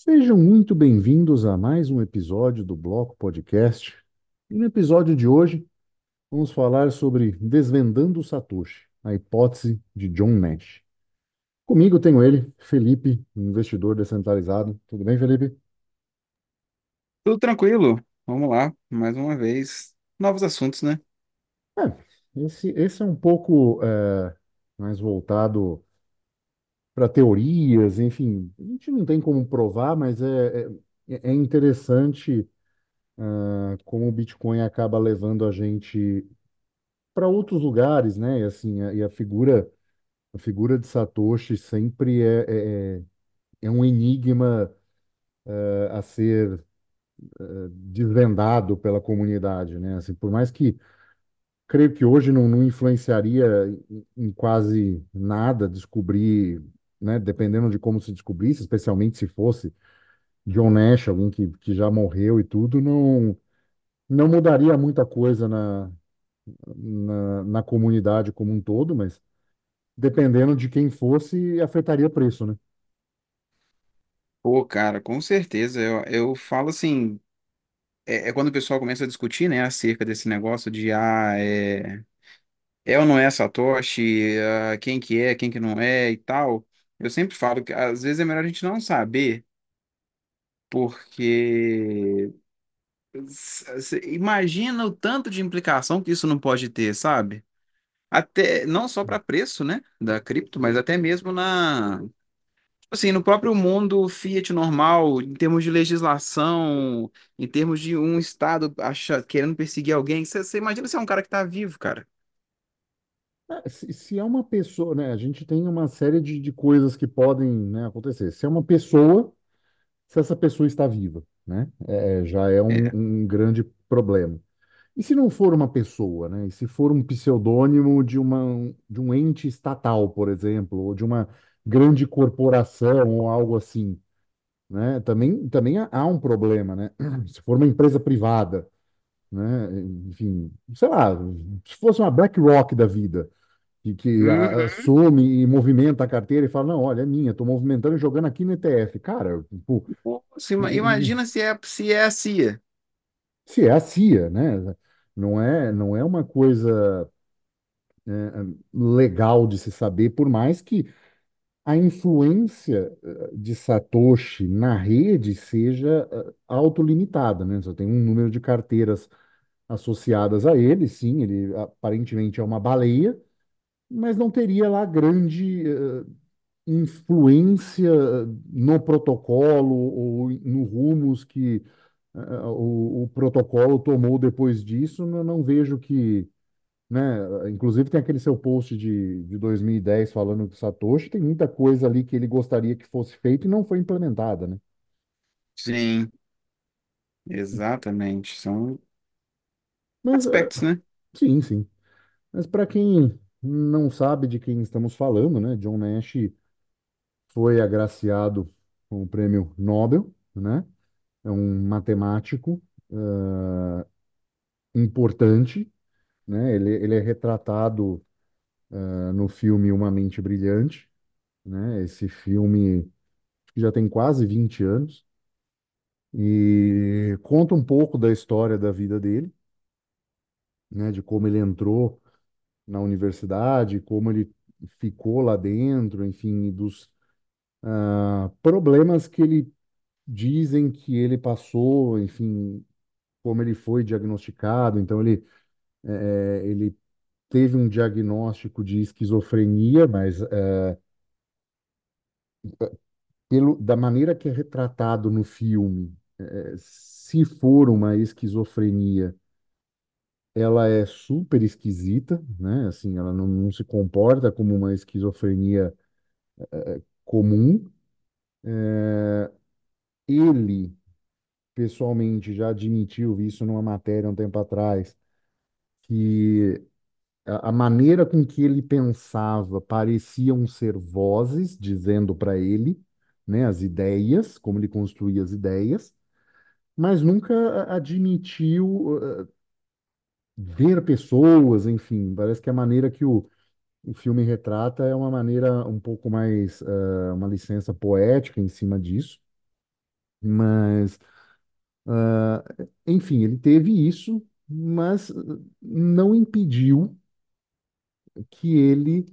Sejam muito bem-vindos a mais um episódio do Bloco Podcast. E no episódio de hoje, vamos falar sobre Desvendando Satoshi, a hipótese de John Nash. Comigo tenho ele, Felipe, um investidor descentralizado. Tudo bem, Felipe? Tudo tranquilo. Vamos lá, mais uma vez. Novos assuntos, né? É, esse, esse é um pouco é, mais voltado para teorias, enfim. A gente não tem como provar, mas é, é, é interessante ah, como o Bitcoin acaba levando a gente para outros lugares, né? E assim, a, e a figura, a figura de Satoshi sempre é, é, é é um enigma eh, a ser eh, desvendado pela comunidade, né? Assim, por mais que creio que hoje não, não influenciaria em quase nada descobrir, né? Dependendo de como se descobrisse, especialmente se fosse John Nash, alguém que, que já morreu e tudo, não, não mudaria muita coisa na, na, na comunidade como um todo, mas dependendo de quem fosse, afetaria preço, né? Pô, cara, com certeza. Eu, eu falo assim, é, é quando o pessoal começa a discutir, né, acerca desse negócio de, ah, é, é ou não é Satoshi, ah, quem que é, quem que não é e tal. Eu sempre falo que às vezes é melhor a gente não saber, porque imagina o tanto de implicação que isso não pode ter, sabe? Até não só para preço, né, da cripto, mas até mesmo na Assim, no próprio mundo Fiat normal, em termos de legislação, em termos de um estado acha, querendo perseguir alguém, você imagina se é um cara que tá vivo, cara. É, se, se é uma pessoa, né? A gente tem uma série de, de coisas que podem, né, acontecer. Se é uma pessoa, se essa pessoa está viva, né? É, já é um, É. um grande problema. E se não for uma pessoa, né? E se for um pseudônimo de uma, de um ente estatal, por exemplo, ou de uma grande corporação ou algo assim, né? Também, também há há um problema, né? Se for uma empresa privada, né? Enfim, sei lá, se fosse uma BlackRock da vida que, Uhum. assume e movimenta a carteira e fala, não, olha, é minha, estou movimentando e jogando aqui no ETF. Cara, e- e- imagina se é, se é a CIA. se é a CIA, né? Não é, não é uma coisa é, legal de se saber, por mais que a influência eh, de Satoshi na rede seja eh, autolimitada, né? Só tem um número de carteiras associadas a ele, sim, ele aparentemente é uma baleia, mas não teria lá grande eh, influência no protocolo ou no rumos que eh, o, o protocolo tomou depois disso. Não, não vejo que, né? Inclusive tem aquele seu post de, de 2010 falando do Satoshi, tem muita coisa ali que ele gostaria que fosse feito e não foi implementada, né? Sim, exatamente. São Mas eh, aspectos, né? sim, sim. Mas para quem não sabe de quem estamos falando, né? John Nash foi agraciado com o prêmio Nobel, né? É um matemático ah, importante, né? Ele, ele é retratado ah, no filme Uma Mente Brilhante, né? Esse filme que já tem quase 20 anos e conta um pouco da história da vida dele, né? De como ele entrou na universidade, como ele ficou lá dentro, enfim, dos ah, problemas que ele dizem que ele passou, enfim, como ele foi diagnosticado. Então, ele, é, ele teve um diagnóstico de esquizofrenia, mas é, pelo, da maneira que é retratado no filme, é, se for uma esquizofrenia, ela é super esquisita, né? Assim, ela não, não se comporta como uma esquizofrenia comum. É, ele, pessoalmente, já admitiu isso numa matéria um tempo atrás, que a a maneira com que ele pensava pareciam ser vozes dizendo para ele, né, as ideias, como ele construía as ideias, mas nunca admitiu ver pessoas, enfim. Parece que a maneira que o, o filme retrata é uma maneira um pouco mais, uh, uma licença poética em cima disso. Mas, ah, enfim, ele teve isso, mas não impediu que ele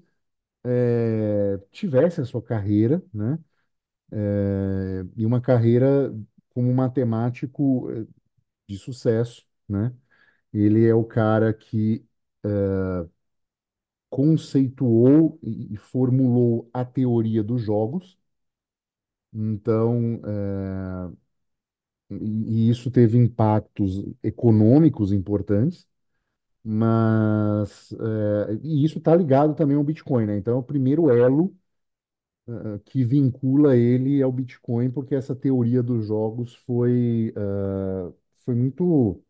eh, tivesse a sua carreira, né? Eh, e uma carreira como matemático de sucesso, né? Ele é o cara que conceituou e formulou a teoria dos jogos. Então, eh, e isso teve impactos econômicos importantes, mas eh, e isso está ligado também ao Bitcoin, né? Então, é o primeiro elo que vincula ele ao Bitcoin, porque essa teoria dos jogos foi, foi muito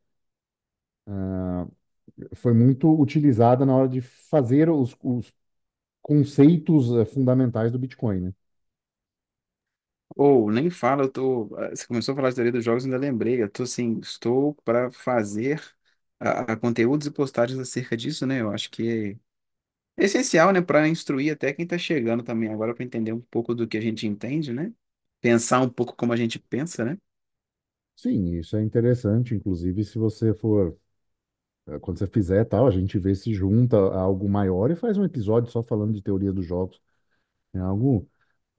foi muito utilizada na hora de fazer os, os conceitos eh, fundamentais do Bitcoin, né? Ou nem fala, eu tô. ah, Você começou a falar de teoria dos jogos, ainda lembrei. Eu tô assim, estou para fazer a, a conteúdos e postagens acerca disso, né? Eu acho que é essencial, né, para instruir até quem está chegando também agora para entender um pouco do que a gente entende, né? Pensar um pouco como a gente pensa, né? Sim, isso é interessante, inclusive se você for, eh, quando você fizer tal, a gente vê se junta a algo maior e faz um episódio só falando de teoria dos jogos. É algo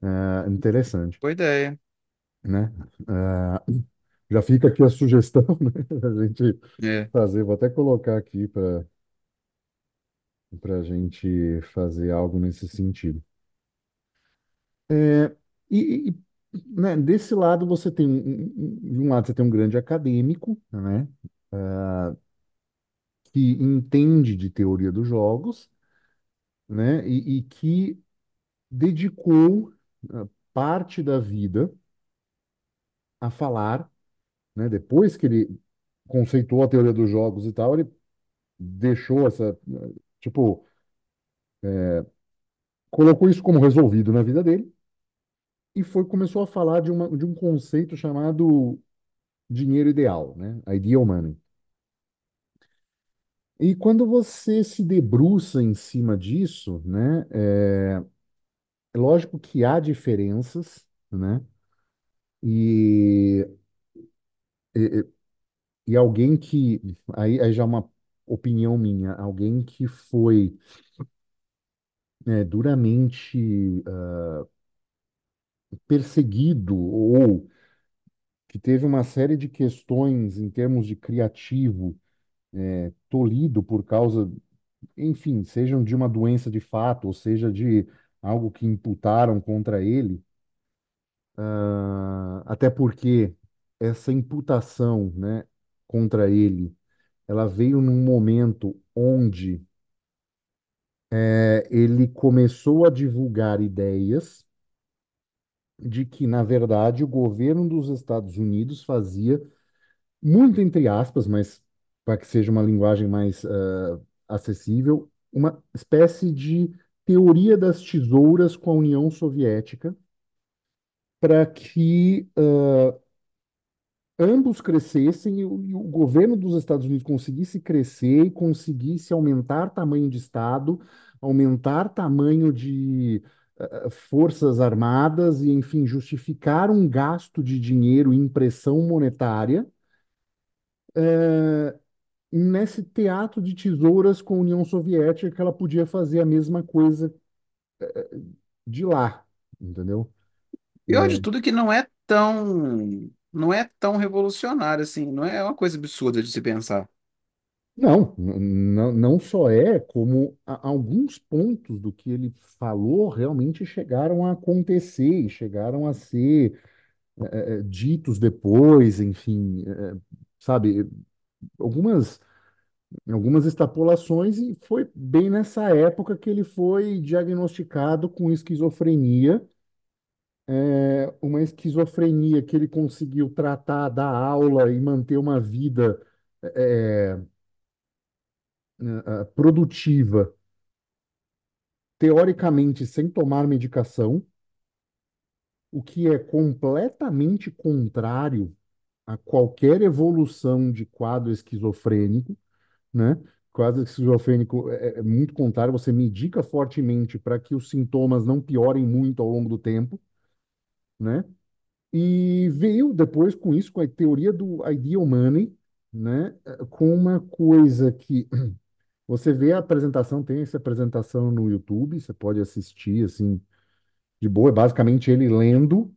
eh, interessante, Boa ideia. né? Eh, já fica aqui a sugestão, né? A gente É. fazer, vou até colocar aqui para para a gente fazer algo nesse sentido. É, e, e, né, desse lado você tem, um- um- um- de um lado você tem um grande acadêmico, né? Que entende de teoria dos jogos, né, e, e que dedicou ah, parte da vida a falar, né, depois que ele conceituou a teoria dos jogos e tal, ele deixou essa, tipo, colocou isso como resolvido na vida dele e foi começou a falar de, uma, de um conceito chamado dinheiro ideal, né, ideal money. E quando você se debruça em cima disso, né, é lógico que há diferenças, né? E, e, e alguém que, aí, aí já é uma opinião minha, alguém que foi né, duramente ah, perseguido ou que teve uma série de questões em termos de criativo eh, tolhido por causa, enfim, sejam de uma doença de fato, ou seja, de algo que imputaram contra ele, ah, até porque essa imputação, né, contra ele ela veio num momento onde eh, ele começou a divulgar ideias de que, na verdade, o governo dos Estados Unidos fazia, muito entre aspas, mas para que seja uma linguagem mais eh, acessível, uma espécie de teoria das tesouras com a União Soviética, para que ambos crescessem e o, e o governo dos Estados Unidos conseguisse crescer e conseguisse aumentar tamanho de Estado, aumentar tamanho de eh, forças armadas e, enfim, justificar um gasto de dinheiro impressão monetária nesse teatro de tesouras com a União Soviética, que ela podia fazer a mesma coisa de lá, entendeu? Pior de tudo é que não é tão, não é tão revolucionário assim, não é uma coisa absurda de se pensar. Não, não, não só é, como alguns pontos do que ele falou realmente chegaram a acontecer, e chegaram a ser eh, eh, ditos depois, enfim, eh, sabe, algumas, algumas extrapolações, e foi bem nessa época que ele foi diagnosticado com esquizofrenia, eh, uma esquizofrenia que ele conseguiu tratar, dar aula e manter uma vida eh, eh, eh, produtiva teoricamente sem tomar medicação, o que é completamente contrário a qualquer evolução de quadro esquizofrênico, né? Quadro esquizofrênico é, é muito contrário, você medica fortemente para que os sintomas não piorem muito ao longo do tempo, né? E veio depois com isso, com a teoria do ideal money, né? Com uma coisa que você vê a apresentação, tem essa apresentação no YouTube, você pode assistir assim de boa, é basicamente ele lendo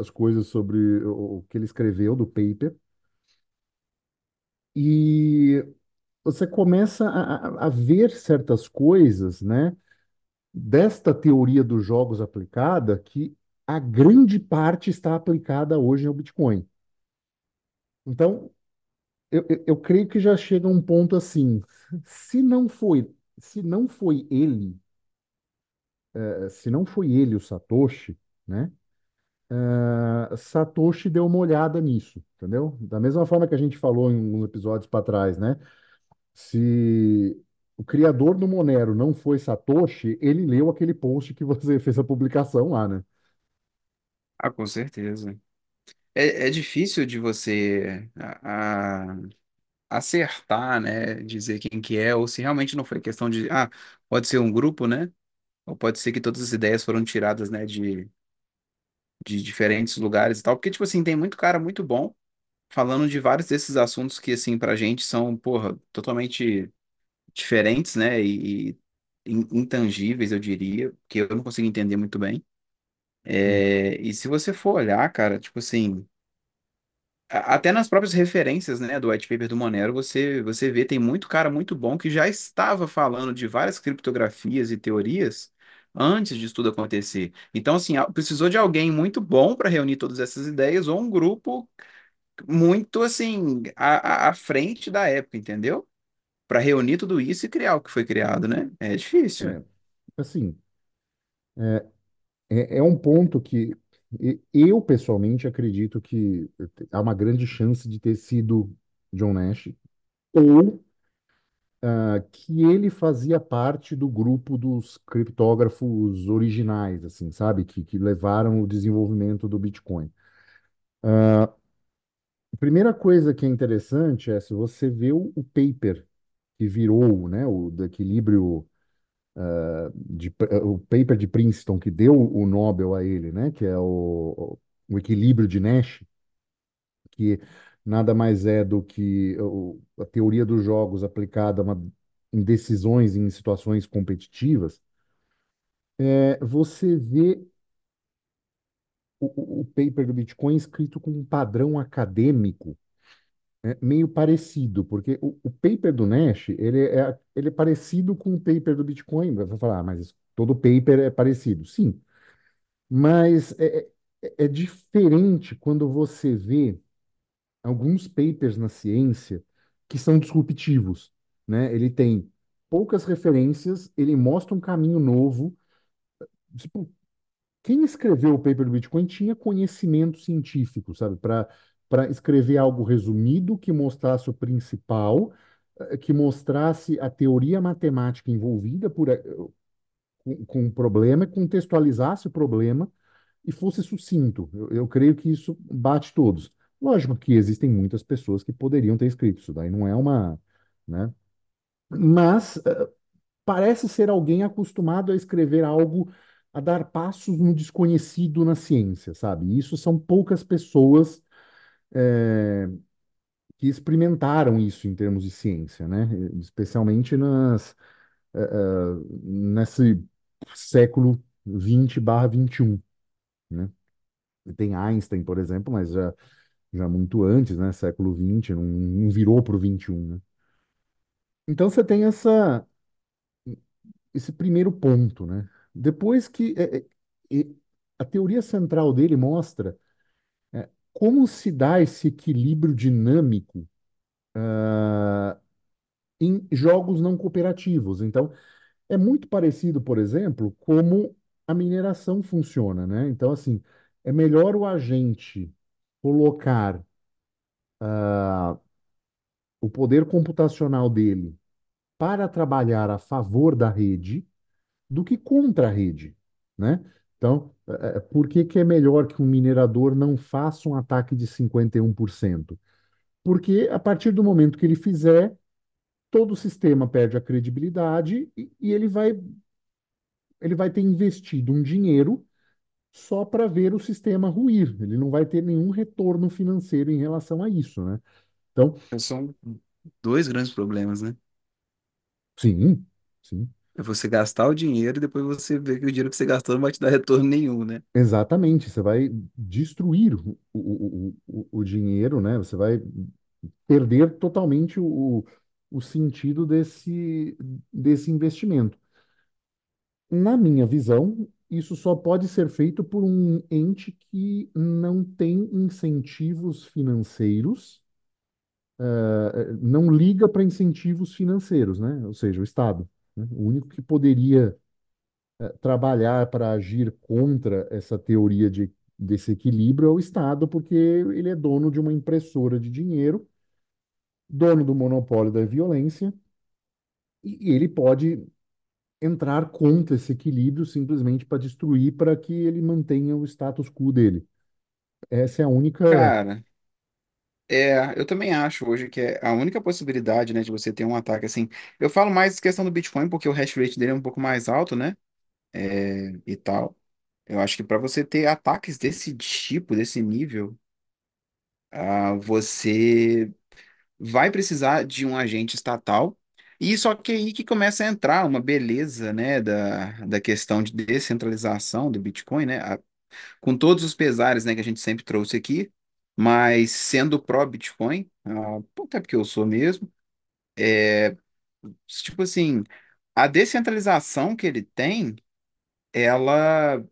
as coisas sobre o que ele escreveu do paper. E você começa a, a- ver certas coisas, né, desta teoria dos jogos aplicada, que a grande parte está aplicada hoje ao Bitcoin. Então, eu, eu, eu creio que já chega um ponto assim, se não foi, se não foi ele, eh, se não foi ele o Satoshi, né, eh, Satoshi deu uma olhada nisso, entendeu? Da mesma forma que a gente falou em uns episódios para trás, né? Se o criador do Monero não foi Satoshi, ele leu aquele post que você fez a publicação lá, né? Ah, com certeza. É, é difícil de você a- a- acertar, né? Dizer quem que é, ou se realmente não foi questão de, ah, pode ser um grupo, né? Ou pode ser que todas as ideias foram tiradas, né, de, de diferentes lugares e tal. Porque, tipo assim, tem muito cara muito bom falando de vários desses assuntos que, assim, pra gente são, porra, totalmente diferentes, né? E, e in- intangíveis, eu diria, que eu não consigo entender muito bem. Hum. É, e se você for olhar, cara, tipo assim. a- Até nas próprias referências, né, do white paper do Monero, você, você vê, tem muito cara muito bom que já estava falando de várias criptografias e teorias antes disso tudo acontecer. Então, assim, precisou de alguém muito bom para reunir todas essas ideias ou um grupo muito, assim, à, à frente da época, entendeu? Para reunir tudo isso e criar o que foi criado, né? É difícil. É, assim, é, é um ponto que eu pessoalmente acredito que há uma grande chance de ter sido John Nash ou ah, que ele fazia parte do grupo dos criptógrafos originais, assim, sabe? Que, que levaram o desenvolvimento do Bitcoin. A primeira coisa que é interessante é se você vê o, o paper que virou, né, o do equilíbrio de, o paper de Princeton que deu o Nobel a ele, né, que é o, o equilíbrio de Nash, que nada mais é do que a teoria dos jogos aplicada uma, em decisões em situações competitivas, é, você vê o, o paper do Bitcoin escrito com um padrão acadêmico é meio parecido, porque o, o paper do Nash, ele é, ele é parecido com o paper do Bitcoin. Vai falar, ah, mas todo paper é parecido. Sim, mas é, é, é diferente quando você vê alguns papers na ciência que são disruptivos, né? Ele tem poucas referências, ele mostra um caminho novo. Tipo, quem escreveu o paper do Bitcoin tinha conhecimento científico, sabe? Para para escrever algo resumido que mostrasse o principal, eh, que mostrasse a teoria matemática envolvida por, eh, com, com o problema, contextualizasse o problema e fosse sucinto. Eu, eu creio que isso bate todos. Lógico que existem muitas pessoas que poderiam ter escrito isso, daí não é uma, né? Mas eh, parece ser alguém acostumado a escrever algo, a dar passos no desconhecido na ciência, sabe? E Isso são poucas pessoas é, que experimentaram isso em termos de ciência, né? Especialmente nas, é, nesse século 20 barra 21, né? Tem Einstein, por exemplo, mas já, já muito antes, né? Século 20, não, não virou para o 21, né? Então você tem essa, esse primeiro ponto, né? Depois que é, é, a teoria central dele mostra é, como se dá esse equilíbrio dinâmico ah, em jogos não cooperativos. Então, é muito parecido, por exemplo, como a mineração funciona, né? Então, assim, é melhor o agente colocar ah, o poder computacional dele para trabalhar a favor da rede do que contra a rede, né? Então, é, por que que é melhor que um minerador não faça um ataque de 51%? Porque a partir do momento que ele fizer, todo o sistema perde a credibilidade e, e ele vai, ele vai ter investido um dinheiro só para ver o sistema ruir. Ele não vai ter nenhum retorno financeiro em relação a isso, né? Então, São dois grandes problemas, né? sim, sim, É você gastar o dinheiro e depois você ver que o dinheiro que você gastou não vai te dar retorno nenhum, né? exatamente. Você vai destruir o, o, o, o dinheiro, né? Você vai perder totalmente o, o sentido desse, desse investimento. Na minha visão, isso só pode ser feito por um ente que não tem incentivos financeiros, eh, não liga para incentivos financeiros, né? Ou seja, o Estado. né? O único que poderia eh, trabalhar para agir contra essa teoria de, desse equilíbrio é o Estado, porque ele é dono de uma impressora de dinheiro, dono do monopólio da violência, e ele pode entrar contra esse equilíbrio simplesmente para destruir, para que ele mantenha o status quo dele. Essa é a única. Cara, é, eu também acho hoje que é a única possibilidade, né, de você ter um ataque assim. Eu falo mais questão do Bitcoin porque o hash rate dele é um pouco mais alto, né? É, e tal. Eu acho que para você ter ataques desse tipo, desse nível, ah, você vai precisar de um agente estatal. E só que aí que começa a entrar uma beleza, né, da, da questão de descentralização do Bitcoin, né? A- com todos os pesares, né, que a gente sempre trouxe aqui, mas sendo pró-Bitcoin, ah, até porque eu sou mesmo, tipo assim, a descentralização que ele tem, ela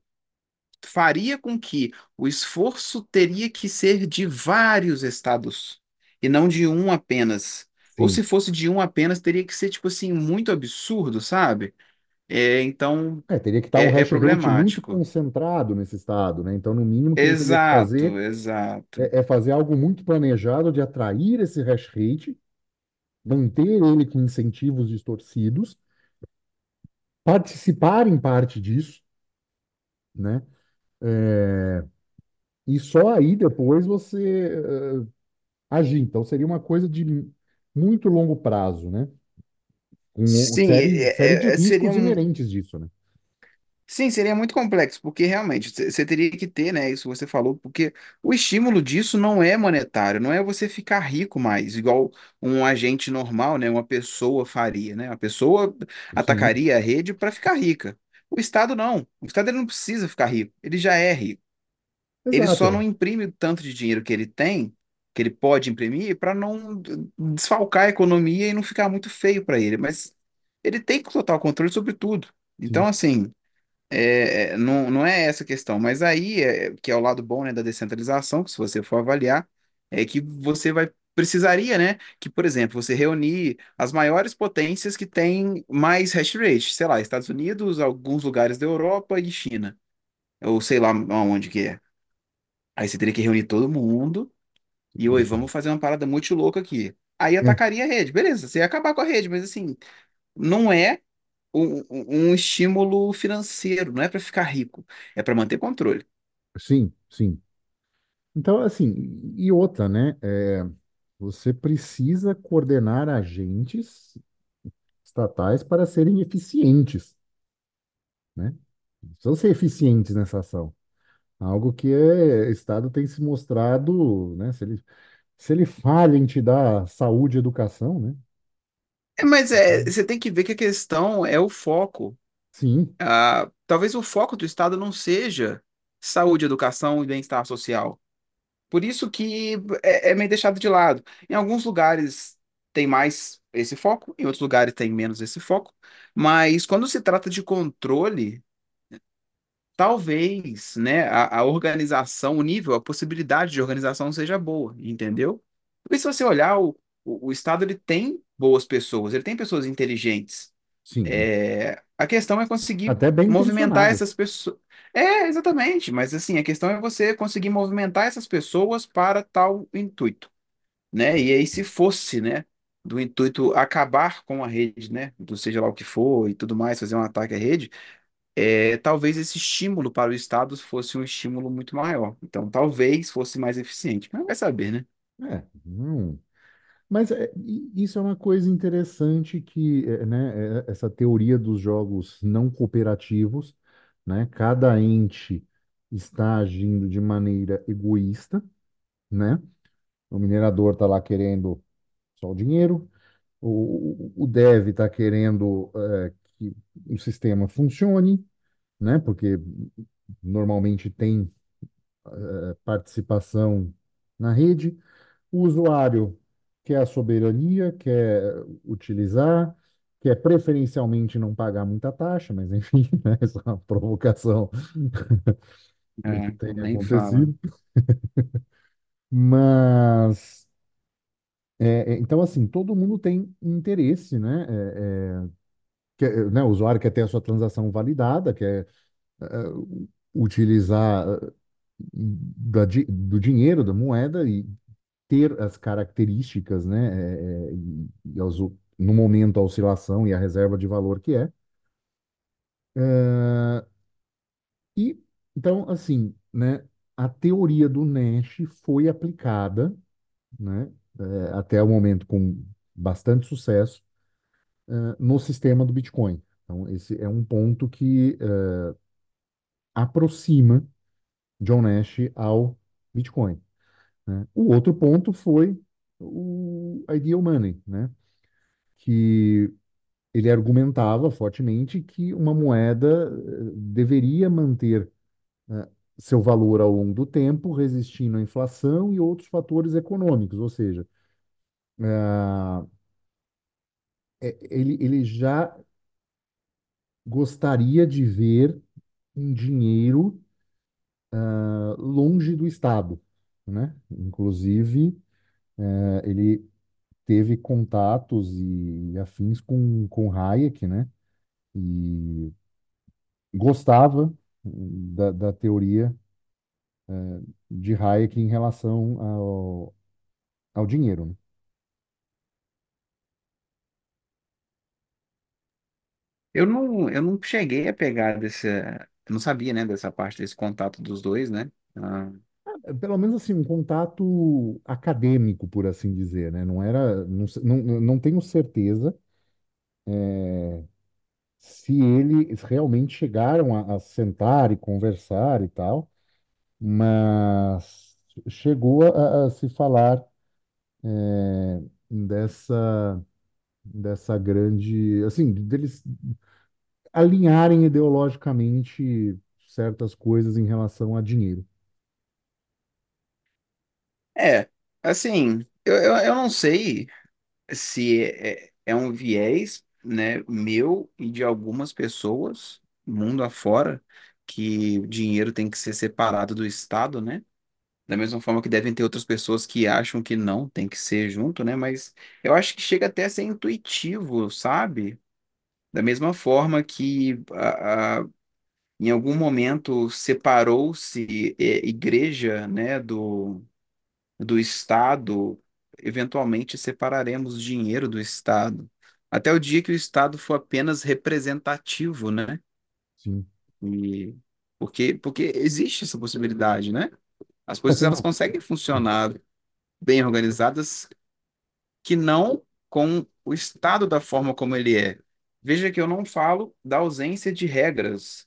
faria com que o esforço teria que ser de vários estados e não de um apenas. Ou se fosse de um apenas, teria que ser, tipo assim, muito absurdo, sabe? É, então, É, teria que estar um é, é hash rate muito problemático. concentrado nesse estado, né? Então, no mínimo que ele teria que Exato, fazer exato. é, é fazer algo muito planejado de atrair esse hash rate, manter ele com incentivos distorcidos, participar em parte disso, né? É, e só aí depois você eh, agir. Então, seria uma coisa de muito longo prazo, né? Com Sim, série, série de é- é- seria um, inerentes disso, né? Sim, seria muito complexo, porque realmente você teria que ter, né, isso você falou, porque o estímulo disso não é monetário, não é você ficar rico mais, igual um agente normal, né, uma pessoa faria, né? A pessoa Sim, atacaria a rede para ficar rica. O Estado não. O Estado ele não precisa ficar rico, ele já é rico. Ele só não exato. imprime o tanto de dinheiro que ele tem, que ele pode imprimir, para não desfalcar a economia e não ficar muito feio para ele, mas ele tem total controle sobre tudo. Então, Sim, assim. É, é, não, não é essa a questão, mas aí, é, que é o lado bom, né, da descentralização, que se você for avaliar, é que você vai precisaria, né, que, por exemplo, você reunir as maiores potências que têm mais hash rate, sei lá, Estados Unidos, alguns lugares da Europa e China, ou sei lá aonde que é. Aí você teria que reunir todo mundo e, oi, exato. vamos fazer uma parada muito louca aqui. Aí É, atacaria a rede, beleza, você ia acabar com a rede, mas assim, não é um, um um estímulo financeiro, não é para ficar rico, é para manter controle. sim, sim. Então, assim, e outra, né? É, você precisa coordenar agentes estatais para serem eficientes, né? Precisam ser eficientes nessa ação. Algo que é, o Estado tem se mostrado, né? Se ele, se ele falha em te dar saúde e educação, né? É, mas é, você tem que ver que a questão é o foco. Sim, Ah, talvez o foco do Estado não seja saúde, educação e bem-estar social. Por isso que é, é meio deixado de lado. Em alguns lugares tem mais esse foco, em outros lugares tem menos esse foco. Mas quando se trata de controle, talvez, né, a, a organização, o nível, a possibilidade de organização seja boa, entendeu? Porque se você olhar, o, o, o Estado ele tem boas pessoas, ele tem pessoas inteligentes. sim. É, a questão é conseguir movimentar essas pessoas. É, exatamente, mas assim, a questão é você conseguir movimentar essas pessoas para tal intuito, né? E aí, se fosse, né, do intuito acabar com a rede, né, do seja lá o que for e tudo mais, fazer um ataque à rede, é, talvez esse estímulo para o Estado fosse um estímulo muito maior. Então, talvez fosse mais eficiente, mas vai saber, né? É, não. Mas é, isso é uma coisa interessante que, é, né, essa teoria dos jogos não cooperativos, né, cada ente. está agindo de maneira egoísta, né? O minerador está lá querendo só o dinheiro, o, o dev está querendo é, que o sistema funcione, né? Porque normalmente tem é, participação na rede. O usuário quer a soberania, quer utilizar, quer preferencialmente não pagar muita taxa, mas enfim, né? Essa é uma provocação que É, tem nem fala. acontecido. Mas, é, é, então, assim, todo mundo tem interesse, né? É, quer- né? O usuário quer ter a sua transação validada, quer é, utilizar é, da do dinheiro, da moeda e ter as características, né? é, e, no momento a oscilação e a reserva de valor que é. É, E, então, assim, né? A teoria do Nash foi aplicada, né? é, até o momento com bastante sucesso no sistema do Bitcoin. Então, esse é um ponto que eh, aproxima John Nash ao Bitcoin. né? O outro ponto foi o Ideal Money, né? Que ele argumentava fortemente que uma moeda deveria manter eh, seu valor ao longo do tempo, resistindo à inflação e outros fatores econômicos, ou seja, eh, ele, ele já gostaria de ver um dinheiro ah, longe do Estado, né? Inclusive, eh, ele teve contatos e afins com, com Hayek, né? E gostava da, da teoria de Hayek em relação ao, ao dinheiro, né? Eu não, eu não cheguei a pegar desse. Eu não sabia, né, dessa parte desse contato dos dois, né? Ah, É, Pelo menos assim, um contato acadêmico, por assim dizer, né? Não era, não, não, não tenho certeza se eles realmente chegaram a, a sentar e conversar e tal, mas chegou a, a se falar é, dessa, dessa grande, assim, deles alinharem ideologicamente certas coisas em relação a dinheiro. é, assim, eu, eu, eu não sei se é, é um viés, né, meu e de algumas pessoas, mundo afora, que o dinheiro tem que ser separado do Estado, né? Da mesma forma que devem ter outras pessoas que acham que não, tem que ser junto, né? Mas eu acho que chega até a ser intuitivo, sabe? Da mesma forma que a, a- em algum momento separou-se é, igreja, né, do, do Estado, eventualmente separaremos dinheiro do Estado. Até o dia que o Estado for apenas representativo, né? Sim. E porque, porque existe essa possibilidade, né? As coisas elas conseguem funcionar bem organizadas que não com o Estado da forma como ele é. Veja que eu não falo da ausência de regras.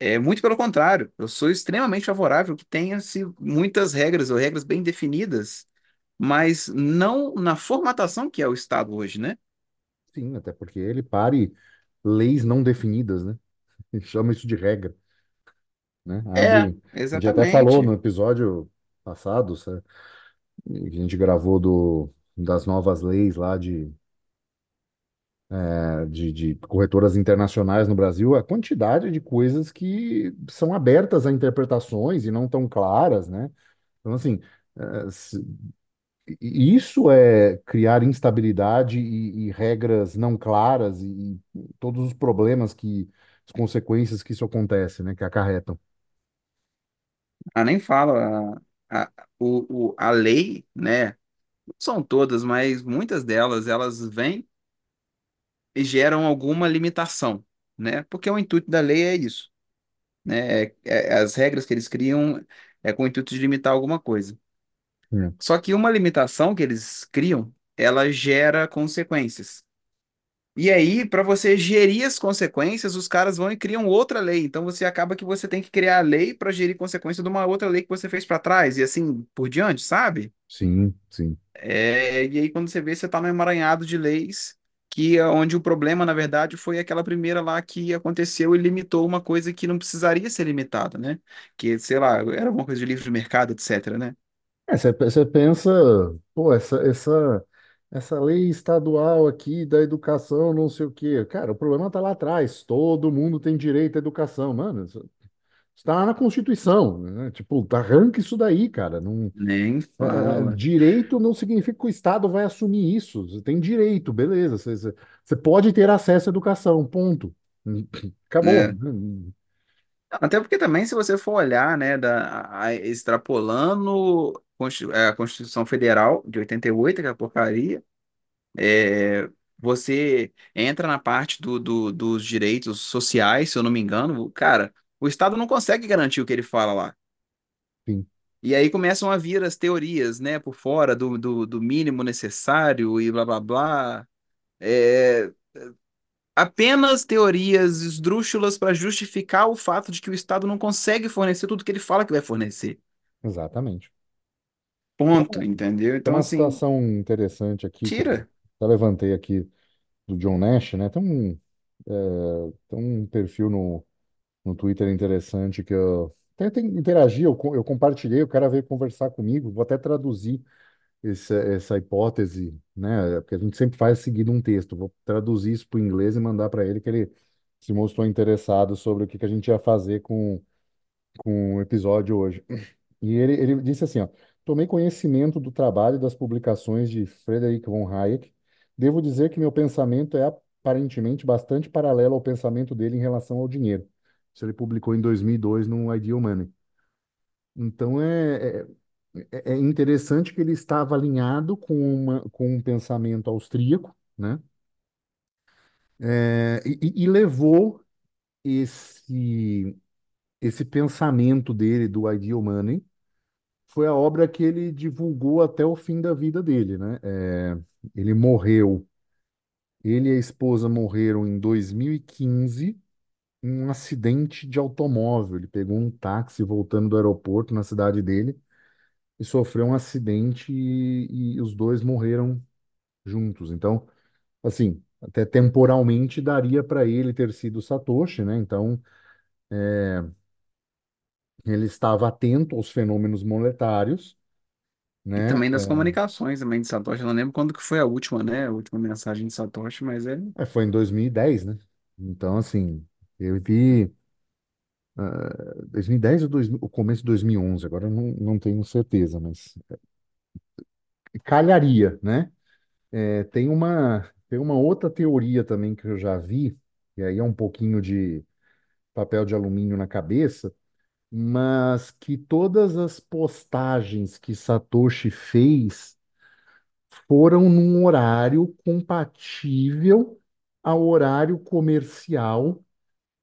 É muito pelo contrário, eu sou extremamente favorável que tenha-se muitas regras ou regras bem definidas, mas não na formatação que é o Estado hoje, né? Sim, até porque ele pare leis não definidas, né? Chama isso de regra, né? É, Abre. A gente até falou no exatamente. episódio passado, sabe, que a gente gravou do, das novas leis lá de, eh, de, de corretoras internacionais no Brasil, a quantidade de coisas que são abertas a interpretações e não tão claras, né? Então, assim, eh, se- e isso é criar instabilidade e, e regras não claras e, e todos os problemas que, as consequências que isso acontece, né, que acarretam. Ah, nem falo, a, a, o, o- a lei, né? Não são todas, mas muitas delas, elas vêm e geram alguma limitação, né? Porque o intuito da lei é isso, né? É- é- as regras que eles criam é com o intuito de limitar alguma coisa. Hum, Só que uma limitação que eles criam, ela gera consequências. E aí, para você gerir as consequências, os caras vão e criam outra lei. Então você acaba que você tem que criar a lei para gerir consequência de uma outra lei que você fez para trás e assim por diante, sabe? Sim, sim. É, e aí quando você vê, você tá num emaranhado de leis que é onde o problema, na verdade, foi aquela primeira lá que aconteceu e limitou uma coisa que não precisaria ser limitada, né? Que, sei lá, era alguma coisa de livre mercado, etc, né? É, você você pensa, pô, essa, essa, essa lei estadual aqui da educação, não sei o quê. Cara, o problema tá lá atrás. Todo mundo tem direito à educação. Mano, isso está lá na Constituição, né? Tipo, arranca isso daí, cara. Não, Nem é, é, fala. direito não significa que o Estado vai assumir isso. Você tem direito, beleza. Você, você você pode ter acesso à educação, ponto. Acabou. É. Até porque também, se você for olhar, né, da, a- extrapolando a Constituição Federal de 88, que é a porcaria, é, você entra na parte do, do- dos direitos sociais, se eu não me engano, cara, o Estado não consegue garantir o que ele fala lá. E aí começam a vir as teorias, né, por fora do, do, do mínimo necessário e blá blá blá. É, apenas teorias esdrúxulas para justificar o fato de que o Estado não consegue fornecer tudo que ele fala que vai fornecer. exatamente. Ponto, entendeu? Tem Então, uma assim, situação interessante aqui que eu tira. até levantei aqui do John Nash, né? Tem um, é, tem um perfil no, no Twitter interessante que eu tento interagir, eu, co- eu compartilhei, o cara veio conversar comigo, vou até traduzir esse, essa hipótese, né? Porque a gente sempre faz seguindo um texto, vou traduzir isso para o inglês e mandar para ele que ele se mostrou interessado sobre o que, que a gente ia fazer com, com o episódio hoje. E ele, ele disse assim, ó, tomei conhecimento do trabalho e das publicações de Frederick von Hayek. Devo dizer que meu pensamento é aparentemente bastante paralelo ao pensamento dele em relação ao dinheiro. Isso ele publicou em 2002 no Ideal Money. Então é, é, é é interessante que ele estava alinhado com, uma, com um pensamento austríaco, né? É, e e levou esse, esse pensamento dele do Ideal Money foi a obra que ele divulgou até o fim da vida dele, né? É, ele morreu, ele e a esposa morreram em 2015 em um acidente de automóvel. Ele pegou um táxi voltando do aeroporto na cidade dele e sofreu um acidente e, e os dois morreram juntos. Então, assim, até temporalmente daria para ele ter sido Satoshi, né? Então, ele estava atento aos fenômenos monetários, E né? também das comunicações também de Satoshi. Eu não lembro quando que foi a última, né? A última mensagem de Satoshi, mas é. É, foi em 2010, né? Então, assim, eu vi ah, 2010 ou 2000, o começo de 2011, agora eu não, não tenho certeza, mas calharia, né? É, tem uma, tem uma outra teoria também que eu já vi, e aí é um pouquinho de papel de alumínio na cabeça, mas que todas as postagens que Satoshi fez foram num horário compatível ao horário comercial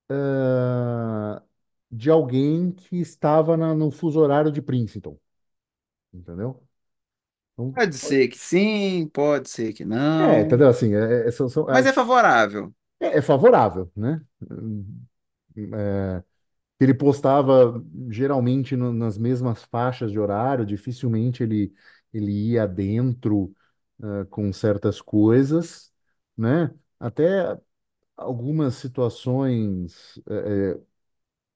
ah, de alguém que estava na- no fuso horário de Princeton, entendeu? Então, Pode ser que sim, pode ser que é, não. entendeu? Assim, é, é- são- são Mas é as- favorável. é- é favorável, né? É, ele postava geralmente no- nas mesmas faixas de horário, dificilmente ele, ele ia dentro ah, com certas coisas, né? Até algumas situações. é,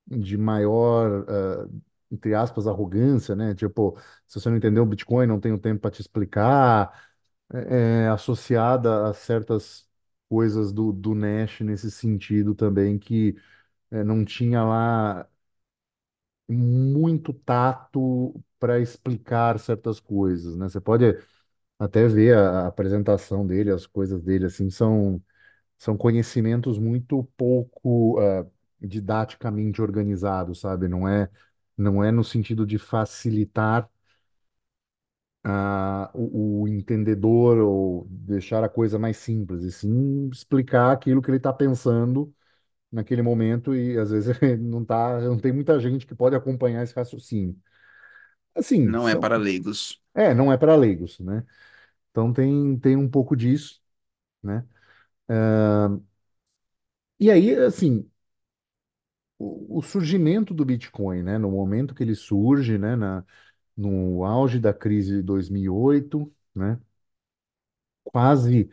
de maior, ah, entre aspas, arrogância, né? Tipo, se você não entendeu o Bitcoin, não tenho tempo para te explicar, é associada a certas coisas do, do Nash nesse sentido também, que é, não tinha lá muito tato para explicar certas coisas, né? Você pode até ver a, apresentação dele, as coisas dele, assim, são são conhecimentos muito pouco ah, didaticamente organizados, sabe? Não é, não é no sentido de facilitar ah, o, o entendedor ou deixar a coisa mais simples, e sim explicar aquilo que ele está pensando naquele momento e às vezes não tá, não tem muita gente que pode acompanhar esse raciocínio. Assim, Não é são, para leigos. é, não é para leigos, né? Então tem, tem um pouco disso, né? E aí, assim, o, o surgimento do Bitcoin, né? No momento que ele surge, né? Na, no auge da crise de 2008, né? Quase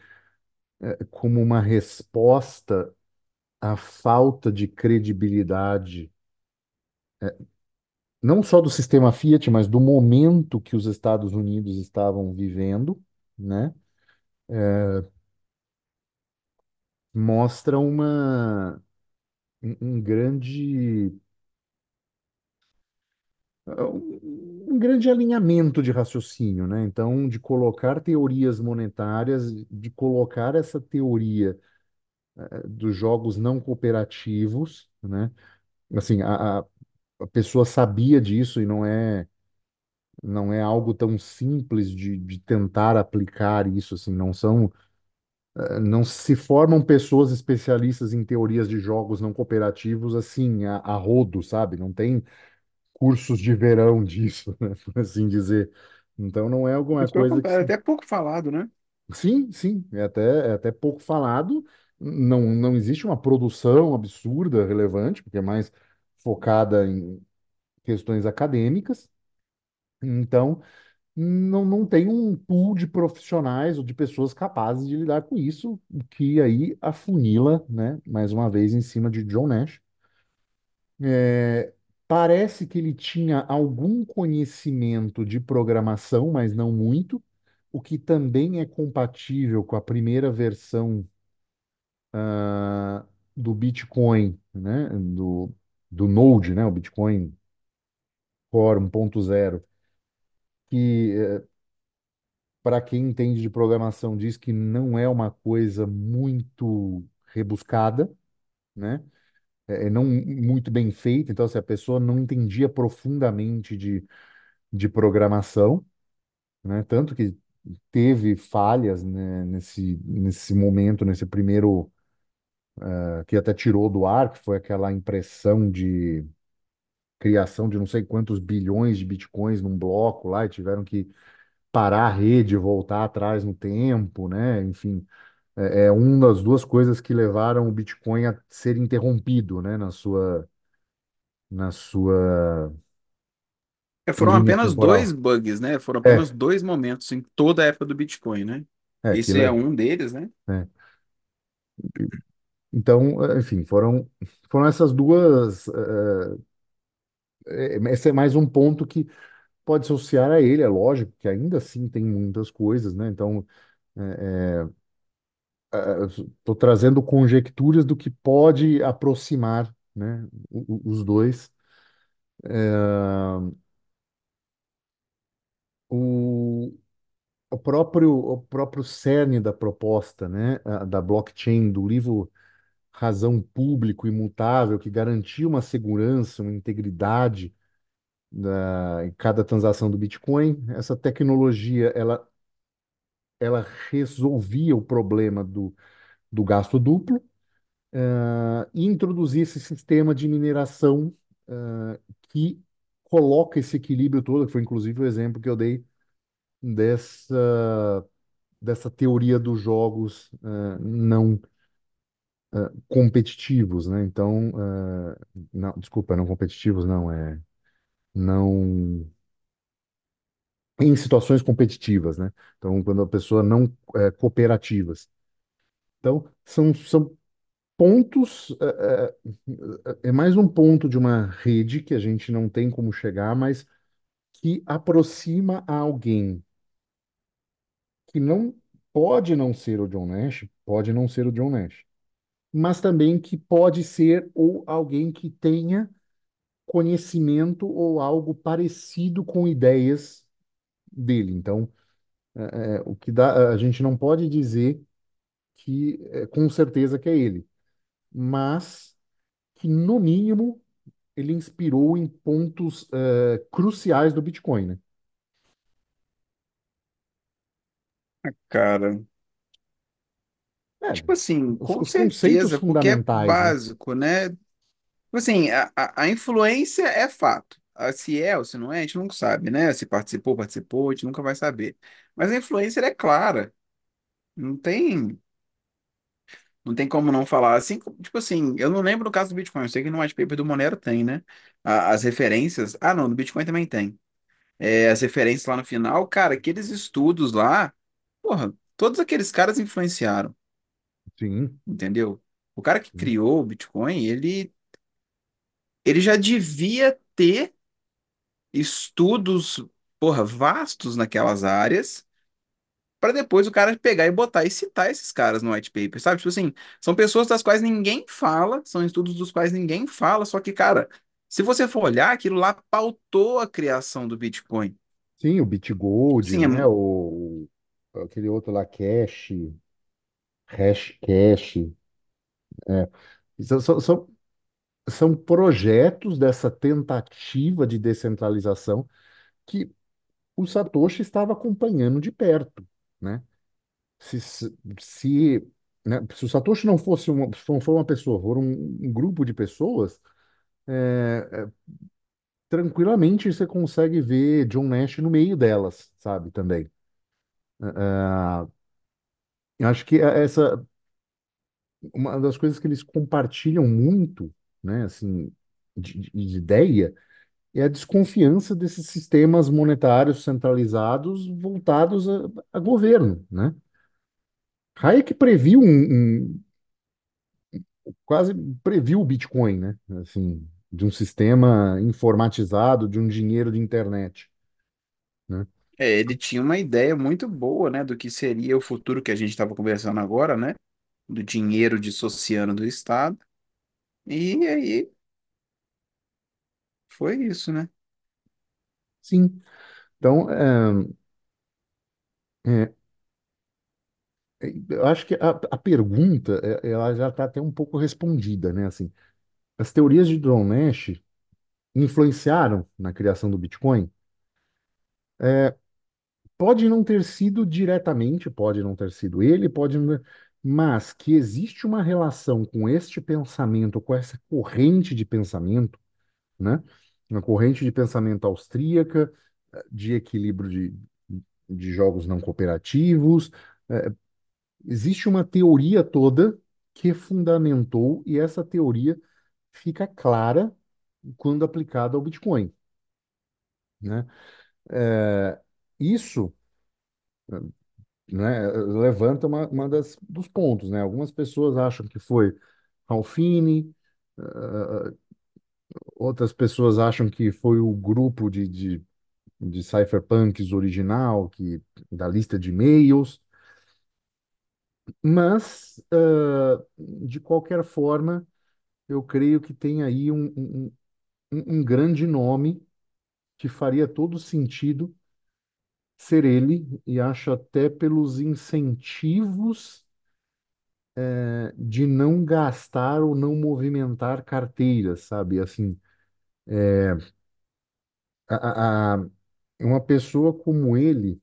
eh, como uma resposta à falta de credibilidade, não só do sistema Fiat, mas do momento que os Estados Unidos estavam vivendo, né? Mostra uma, um, grande um grande alinhamento de raciocínio, né? Então, de colocar teorias monetárias, de colocar essa teoria dos jogos não cooperativos, né? Assim, a, a a pessoa sabia disso e não é não é algo tão simples de, de tentar aplicar isso, assim, não são eh, não se formam pessoas especialistas em teorias de jogos não cooperativos assim a, a rodo, sabe? Não tem cursos de verão disso, né? Por assim dizer. Então não é alguma eu coisa que é se... até pouco falado, né? Sim, sim, é até, é até pouco falado. Não, não existe uma produção absurda, relevante, porque é mais focada em questões acadêmicas. Então, não, não tem um pool de profissionais ou de pessoas capazes de lidar com isso, o que aí afunila, né, mais uma vez, em cima de John Nash. É, parece que ele tinha algum conhecimento de programação, mas não muito, o que também é compatível com a primeira versão ah, do Bitcoin, né, do, do Node, né, o Bitcoin Core 1.0, que para quem entende de programação diz que não é uma coisa muito rebuscada, né? É é não muito bem feita, então se a pessoa não entendia profundamente de, de programação, né? Tanto que teve falhas, né, nesse, nesse momento, nesse primeiro, eh, que até tirou do ar, que foi aquela impressão de criação de não sei quantos bilhões de bitcoins num bloco lá, e tiveram que parar a rede, voltar atrás no tempo, né? Enfim, é, é uma das duas coisas que levaram o Bitcoin a ser interrompido, né, na sua, na sua É, foram apenas dois temporal. bugs, né? Foram apenas É, dois momentos em toda a época do Bitcoin, né? é, Esse é é. um deles, né? é. Então, é, enfim, foram, foram essas duas. é, é, esse é mais um ponto que pode associar a ele, é lógico que ainda assim tem muitas coisas, né? Então, estou trazendo conjecturas do que pode aproximar, né, os dois. O, o próprio, o próprio cerne da proposta, né, da blockchain, do livro Razão Público Imutável, que garantia uma segurança, uma integridade da, em cada transação do Bitcoin, essa tecnologia, ela, ela resolvia o problema do, do gasto duplo, ah, e introduzia esse sistema de mineração, ah, que coloca esse equilíbrio todo, que foi inclusive o exemplo que eu dei dessa dessa teoria dos jogos eh, não competitivos, né? Então, eh, não, desculpa, não competitivos, não, é não em situações competitivas, né? Então, quando a pessoa não é, cooperativas. Então, são, são pontos, é, é, é mais um ponto de uma rede que a gente não tem como chegar, mas que aproxima a alguém que não pode não ser o John Nash, pode não ser o John Nash mas também que pode ser ou alguém que tenha conhecimento ou algo parecido com ideias dele. Então, é, é, o que dá, a gente não pode dizer que é, com certeza que é ele, mas que no mínimo ele inspirou em pontos é, cruciais do Bitcoin, né? Cara, É, tipo assim, os, com os certeza, porque é né? básico, né? Tipo assim, a, a, a influência é fato. Ah, Se é ou se não é, a gente nunca sabe, né? Se participou, participou, a gente nunca vai saber. Mas a influência é clara. Não tem. Não tem como não falar. Assim, tipo assim, eu não lembro no caso do Bitcoin. Eu sei que no white paper do Monero tem, né? A- As referências. Ah, não, no Bitcoin também tem. É, as referências lá no final, cara, aqueles estudos lá, porra, todos aqueles caras influenciaram, Sim, entendeu? O cara que sim, criou o Bitcoin, ele, ele já devia ter estudos, porra, vastos naquelas áreas para depois o cara pegar e botar e citar esses caras no white paper, sabe? Tipo assim, são pessoas das quais ninguém fala, são estudos dos quais ninguém fala, só que, cara, se você for olhar, aquilo lá pautou a criação do Bitcoin. Sim, o Bitgold, né? é- O, o- aquele outro lá, Cash, Hashcash. É. São, são, são, são projetos dessa tentativa de descentralização que o Satoshi estava acompanhando de perto, né? Se, se, se, né, se o Satoshi não fosse uma, se não for uma pessoa, for um, um grupo de pessoas, é, é, tranquilamente você consegue ver John Nash no meio delas, sabe, também. Ah, eu acho que essa uma das coisas que eles compartilham muito, né, assim, de, de de ideia, é a desconfiança desses sistemas monetários centralizados voltados a, a governo, né? Hayek previu um, um- quase previu o Bitcoin, né? Assim, de um sistema informatizado, de um dinheiro de internet, né? É, ele tinha uma ideia muito boa, né, do que seria o futuro que a gente estava conversando agora, né? Do dinheiro dissociando do Estado. E aí foi isso, né? Sim. Então, é, é, eu acho que a, a pergunta, é, ela já está até um pouco respondida, né? Assim, as teorias de John Nash influenciaram na criação do Bitcoin? Pode não ter sido diretamente, pode não ter sido ele, pode não... Mas que existe uma relação com este pensamento, com essa corrente de pensamento, né? Uma corrente de pensamento austríaca, eh, de equilíbrio de, de jogos não cooperativos. eh, Existe uma teoria toda que fundamentou, e essa teoria fica clara quando aplicada ao Bitcoin, né? Eh, Isso né, levanta uma, uma das, dos pontos, né? Algumas pessoas acham que foi Ralphine, ah, outras pessoas acham que foi o grupo de, de, de cypherpunks original, que, da lista de e-mails, mas, ah, de qualquer forma, eu creio que tem aí um, um um grande nome que faria todo sentido ser ele, e acho até pelos incentivos de não gastar ou não movimentar carteiras, sabe? Assim, a, a- a- uma pessoa como ele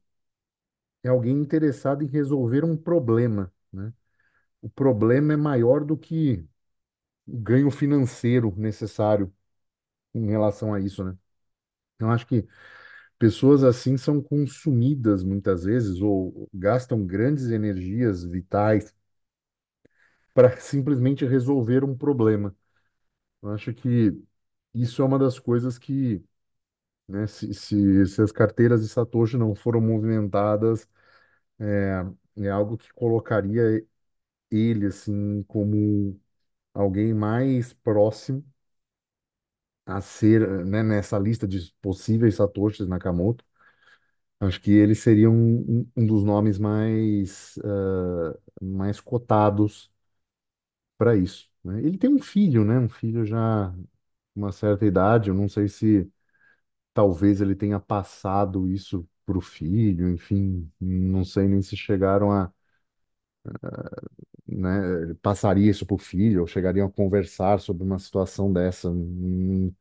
é alguém interessado em resolver um problema, né? O problema é maior do que o ganho financeiro necessário em relação a isso, né? Eu acho que pessoas assim são consumidas muitas vezes ou gastam grandes energias vitais para simplesmente resolver um problema. Eu acho que isso é uma das coisas que né? Se, se, se as carteiras de Satoshi não foram movimentadas, é, é algo que colocaria ele assim como alguém mais próximo a ser, né, nessa lista de possíveis Satoshis Nakamoto. Acho que ele seria um, um, dos nomes mais, ah, mais cotados para isso, né? Ele tem um filho, né? Um filho já uma certa idade. Eu não sei se talvez ele tenha passado isso para o filho, enfim, não sei nem se chegaram a, né, passaria isso para o filho, ou chegariam a conversar sobre uma situação dessa. Hum,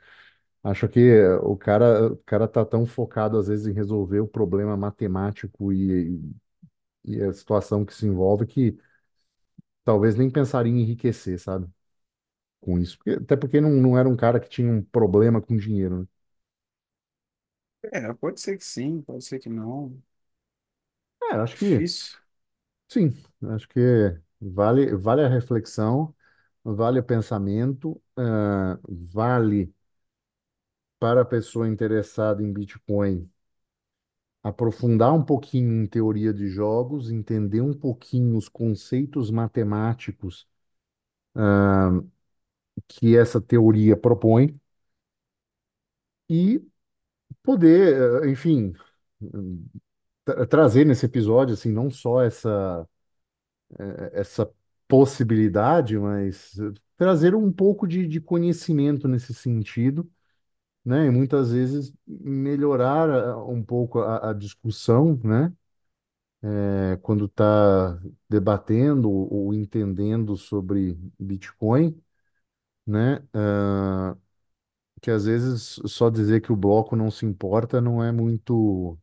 acho que o cara, o cara tá tão focado às vezes em resolver o problema matemático e, e a situação que se envolve que talvez nem pensaria em enriquecer, sabe? Com isso. Porque- até porque não, não era um cara que tinha um problema com dinheiro, né? É, pode ser que sim, pode ser que não. É, acho que Difícil. sim, acho que. Vale, vale a reflexão, vale o pensamento, ah, vale para a pessoa interessada em Bitcoin aprofundar um pouquinho em teoria de jogos, entender um pouquinho os conceitos matemáticos que essa teoria propõe e poder, eh, enfim, tra- trazer nesse episódio assim não só essa eh, essa possibilidade, mas eh, trazer um pouco de, de conhecimento nesse sentido, né? E muitas vezes melhorar ah, um pouco a, a discussão, né? É, quando está debatendo ou entendendo sobre Bitcoin, né? Ah, que às vezes só dizer que o bloco não se importa não é muito.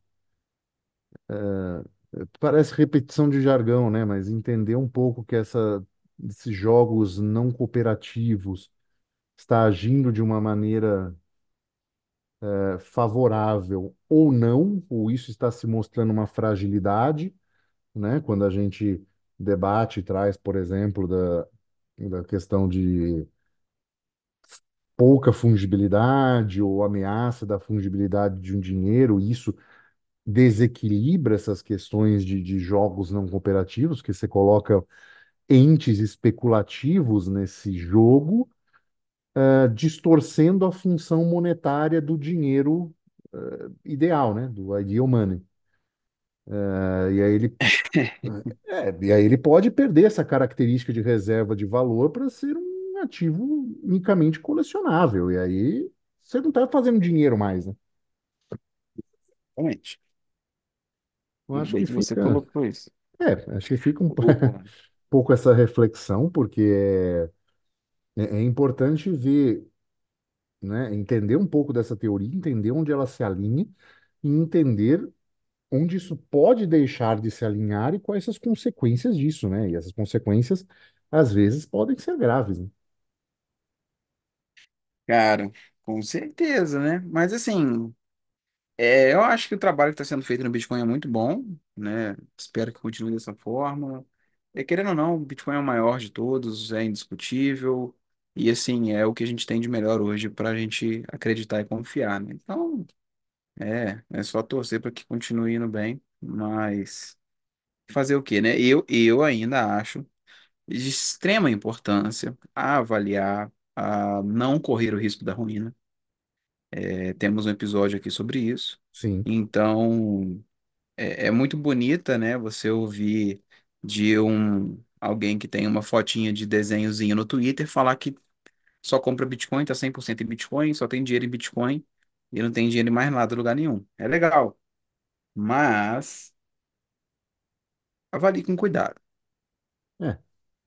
Parece repetição de jargão, né? Mas entender um pouco que essa, esses jogos não cooperativos está agindo de uma maneira eh, favorável ou não, ou isso está se mostrando uma fragilidade, né? Quando a gente debate e traz, por exemplo, da, da questão de pouca fungibilidade ou ameaça da fungibilidade de um dinheiro, isso desequilibra essas questões de, de jogos não cooperativos, que você coloca entes especulativos nesse jogo, eh, distorcendo a função monetária do dinheiro, eh, ideal, né? Do ideal money. Eh, e aí ele, é, e aí ele pode perder essa característica de reserva de valor para ser um ativo unicamente colecionável. E aí você não está fazendo dinheiro mais, né? Exatamente. Eu acho bem que que você fica, colocou isso. é, acho que fica um O- pouco essa reflexão, porque é, é é importante ver né? Entender um pouco dessa teoria, entender onde ela se alinha e entender onde isso pode deixar de se alinhar e quais as consequências disso, né? E essas consequências, às vezes, podem ser graves, né? Cara, com certeza, né? Mas assim, é, eu acho que o trabalho que está sendo feito no Bitcoin é muito bom, né? Espero que continue dessa forma. E, querendo ou não, o Bitcoin é o maior de todos, é indiscutível. E assim, é o que a gente tem de melhor hoje para a gente acreditar e confiar, né? Então, é, é só torcer para que continue indo bem, mas fazer o quê, né? Eu, eu ainda acho de extrema importância avaliar, a não correr o risco da ruína. É, temos um episódio aqui sobre isso. Sim, Então, é, é muito bonita, né? Você ouvir de um alguém que tem uma fotinha de desenhozinho no Twitter falar que só compra Bitcoin, tá 100% em Bitcoin, só tem dinheiro em Bitcoin e não tem dinheiro em mais nada em lugar nenhum. É legal, mas avalie com cuidado. é.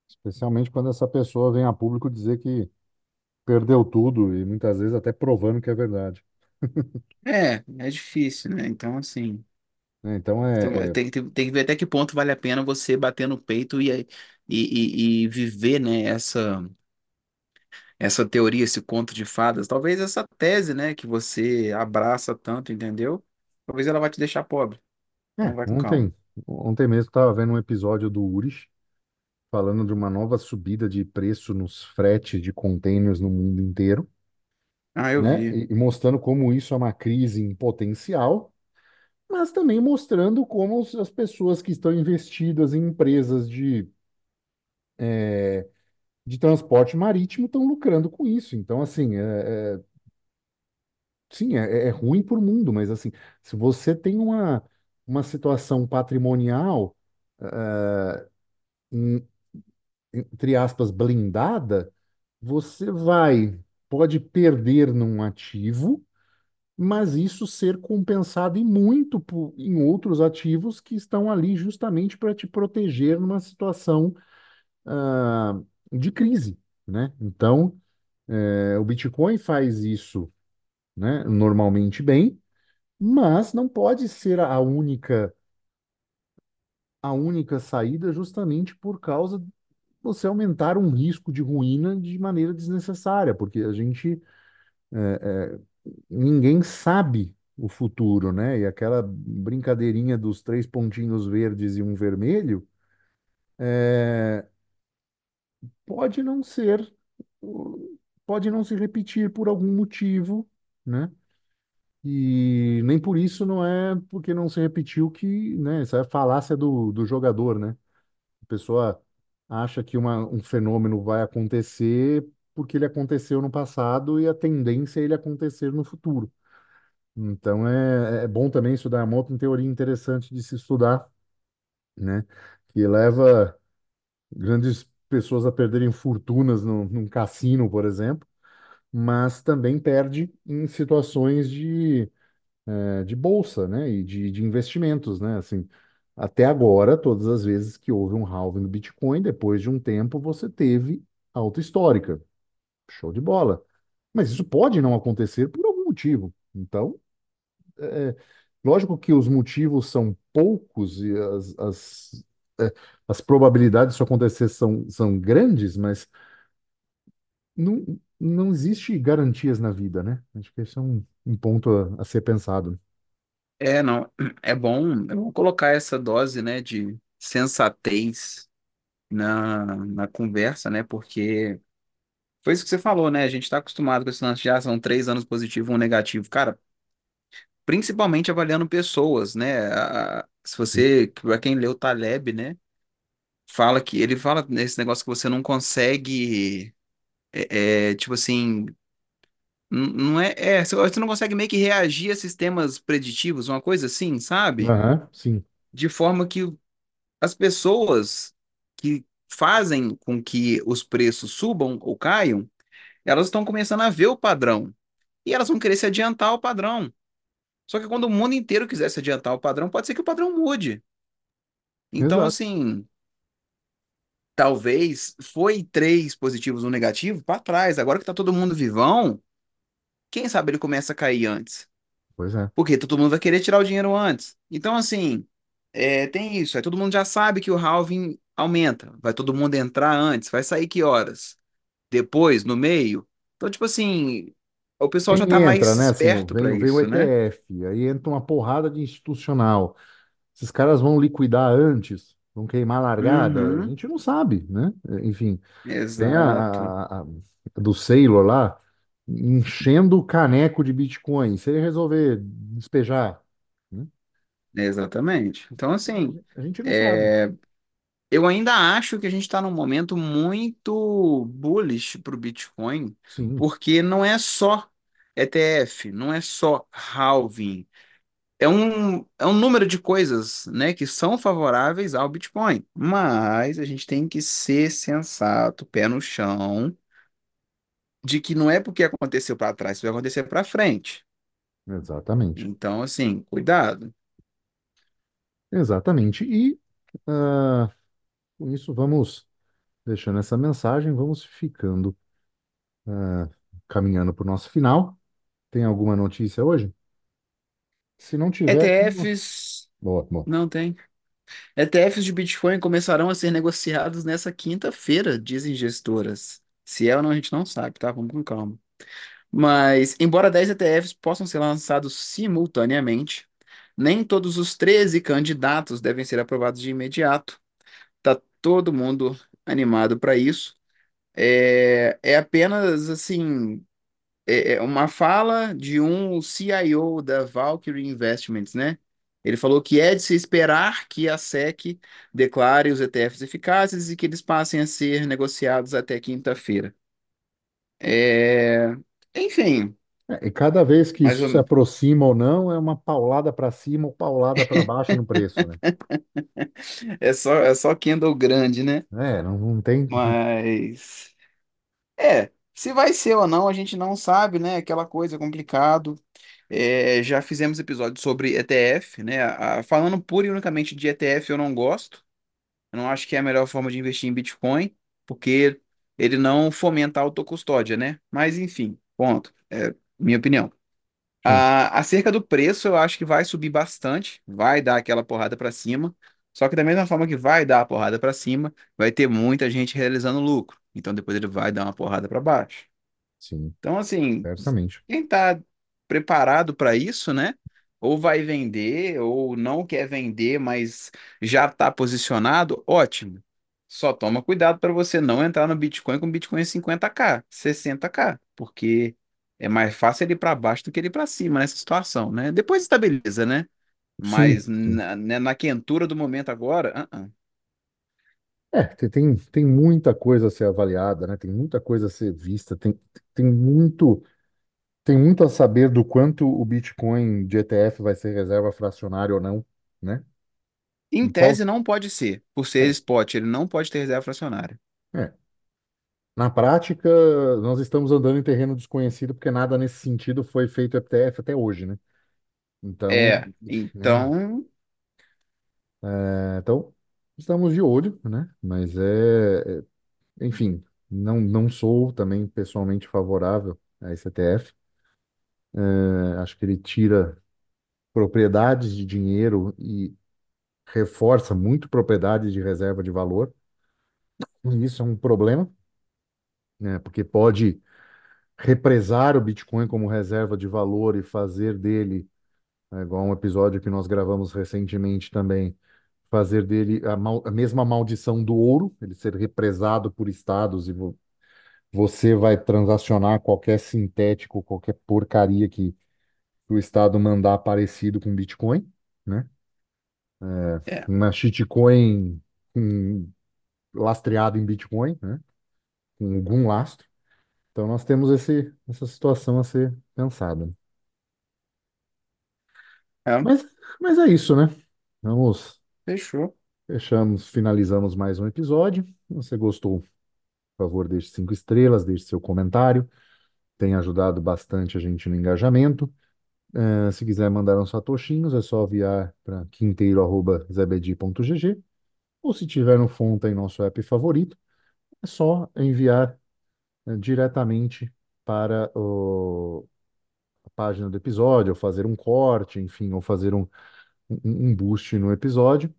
Especialmente quando essa pessoa vem a público dizer que perdeu tudo e muitas vezes até provando que é verdade. É, é difícil, né? Então, assim, né? Então, então, é, é, tem, tem, tem que ver até que ponto vale a pena você bater no peito e, e, e, e viver, né, essa essa teoria, esse conto de fadas, talvez essa tese, né, que você abraça tanto, entendeu? Talvez ela vai te deixar pobre. Então é. vai com calma. Ontem, ontem mesmo estava vendo um episódio do Urich falando de uma nova subida de preço nos fretes de containers no mundo inteiro. Ah, eu né? vi. E, e mostrando como isso é uma crise em potencial, mas também mostrando como os- as pessoas que estão investidas em empresas de, é, de transporte marítimo estão lucrando com isso. Então, assim, é, é- sim, é, é ruim para o mundo, mas assim, se você tem uma, uma situação patrimonial, é, entre aspas, blindada, você vai, pode perder num ativo mas isso ser compensado em muito por- em outros ativos que estão ali justamente para te proteger numa situação ah, de crise, né? Então, eh, o Bitcoin faz isso, né, normalmente bem, mas não pode ser a única a única saída justamente por causa você aumentar um risco de ruína de maneira desnecessária, porque a gente ninguém sabe o futuro, né? E aquela brincadeirinha dos três pontinhos verdes e um vermelho pode não ser, pode não se repetir por algum motivo, né? E nem por isso não é porque não se repetiu que, né? Essa é a falácia do, do jogador, né? A pessoa acha que uma, um fenômeno vai acontecer porque ele aconteceu no passado e a tendência é ele acontecer no futuro. Então é, é bom também estudar uma outra teoria interessante de se estudar, né? Que leva grandes pessoas a perderem fortunas no, num cassino, por exemplo, mas também perde em situações de, eh, de bolsa, né? E de, de investimentos, né? Assim, até agora, todas as vezes que houve um halving do Bitcoin, depois de um tempo, você teve alta histórica. Show de bola. Mas isso pode não acontecer por algum motivo. Então, é, lógico que os motivos são poucos e as, as, é, as probabilidades disso acontecer são, são grandes, mas não, não existe garantias na vida, né? Acho que esse é um, um ponto a, a ser pensado. É, não, é bom, é bom colocar essa dose, né, de sensatez na, na conversa, né, porque foi isso que você falou, né, a gente está acostumado com esse lance de, ah, são três anos positivo, um negativo, cara, principalmente avaliando pessoas, né, a- se você, para quem leu Taleb, né, fala que, ele fala nesse negócio que você não consegue, é, é, tipo assim, n- não é, é, você você não consegue meio que reagir a sistemas preditivos, uma coisa assim, sabe? Aham, sim, De forma que as pessoas que fazem com que os preços subam ou caiam, elas estão começando a ver o padrão. E elas vão querer se adiantar ao padrão. Só que quando o mundo inteiro quiser se adiantar ao padrão, pode ser que o padrão mude. Então, exato. assim, talvez foi três positivos, um negativo para trás. Agora que tá todo mundo vivão, quem sabe ele começa a cair antes. Pois é. Porque todo mundo vai querer tirar o dinheiro antes. Então, assim, é, tem isso. Aí todo mundo já sabe que o halving aumenta. Vai todo mundo entrar antes. Vai sair que horas? Depois, no meio? Então, tipo assim, o pessoal já Quem tá entra, mais né? Assim, esperto para vem, vem o isso, né? ETF, aí entra uma porrada de institucional. Esses caras vão liquidar antes, vão queimar a largada, a Uhum, gente não sabe, né? Enfim, tem a, exato. a- a- do Sailor lá enchendo o caneco de Bitcoin. Se ele resolver despejar, né? Exatamente. Então, assim, A gente não sabe. é, eu ainda acho que a gente está num momento muito bullish para o Bitcoin, Sim, porque não é só ETF, não é só halving. É um, é um número de coisas, né, que são favoráveis ao Bitcoin. Mas a gente tem que ser sensato, pé no chão, de que não é porque aconteceu para trás, isso vai acontecer para frente. exatamente. Então, assim, cuidado. Exatamente. E ah, com isso vamos deixando essa mensagem, vamos ficando ah, caminhando para o nosso final. Tem alguma notícia hoje? Se não tiver, ETFs, boa, boa. não tem. ETFs de Bitcoin começarão a ser negociados nessa quinta-feira, dizem gestoras. Se é ou não, a gente não sabe, tá? Vamos com calma. Mas, embora 10 ETFs possam ser lançados simultaneamente, nem todos os 13 candidatos devem ser aprovados de imediato. Tá todo mundo animado para isso. É, é apenas assim, é é uma fala de um CIO da Valkyrie Investments, né? Ele falou que é de se esperar que a SEC declare os ETFs eficazes e que eles passem a ser negociados até quinta-feira. É, Enfim, É, e cada vez que mais isso se ou... aproxima ou não, é uma paulada para cima ou paulada para baixo no preço, né? é só, é só candle grande, né? É, não, não tem. Mas é, se vai ser ou não, a gente não sabe, né? Aquela coisa complicado. É, já fizemos episódio sobre ETF, né? A- falando pura e unicamente de ETF, eu não gosto. Eu não acho que é a melhor forma de investir em Bitcoin, porque ele não fomenta a autocustódia, né? Mas enfim, ponto. É minha opinião. Sim, A, acerca do preço, eu acho que vai subir bastante, vai dar aquela porrada para cima. Só que da mesma forma que vai dar a porrada para cima, vai ter muita gente realizando lucro. Então depois ele vai dar uma porrada para baixo. sim, Então, assim, certamente. quem está preparado para isso, né? Ou vai vender, ou não quer vender, mas já está posicionado, ótimo. Só toma cuidado para você não entrar no Bitcoin com Bitcoin 50k, 60k, porque é mais fácil ele ir para baixo do que ele ir para cima nessa situação, né? Depois estabiliza, né? Mas na, né, na quentura do momento agora, uh-uh. É, tem, tem tem muita coisa a ser avaliada, né? Tem muita coisa a ser vista, tem, tem muito, tem muito a saber do quanto o Bitcoin de ETF vai ser reserva fracionária ou não, né? Em E qual, tese não pode ser, por ser é, spot, ele não pode ter reserva fracionária. é. Na prática, nós estamos andando em terreno desconhecido porque nada nesse sentido foi feito ETF até hoje, né? Então, É, né? então, É, então, estamos de olho, né? Mas é, é- enfim, não, não sou também pessoalmente favorável a esse ETF. É, acho que ele tira propriedades de dinheiro e reforça muito propriedades de reserva de valor. E isso é um problema, né? Porque pode represar o Bitcoin como reserva de valor e fazer dele, é, igual um episódio que nós gravamos recentemente também, fazer dele a, mal- a mesma maldição do ouro, ele ser represado por estados e você vai transacionar qualquer sintético, qualquer porcaria que o estado mandar parecido com Bitcoin, né? é. Uma shitcoin com- lastreada em Bitcoin, né? Com algum lastro. Então nós temos esse, essa situação a ser pensada. É, Mas, mas é isso, né? Vamos, fechou. fechamos, finalizamos mais um episódio. Se você gostou, favor, deixe cinco estrelas, deixe seu comentário. Tem ajudado bastante a gente no engajamento. Eh, se quiser mandar uns satoshinhos, é só enviar para quinteiro.zebedi.gg ou se tiver no Fonta em nosso app favorito, é só enviar eh, diretamente para o- a página do episódio, ou fazer um corte, enfim, ou fazer um, um, um boost no episódio,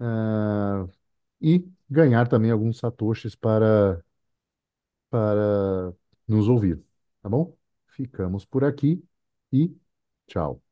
ah, e ganhar também alguns satoshis para, para nos ouvir, tá bom? Ficamos por aqui e tchau.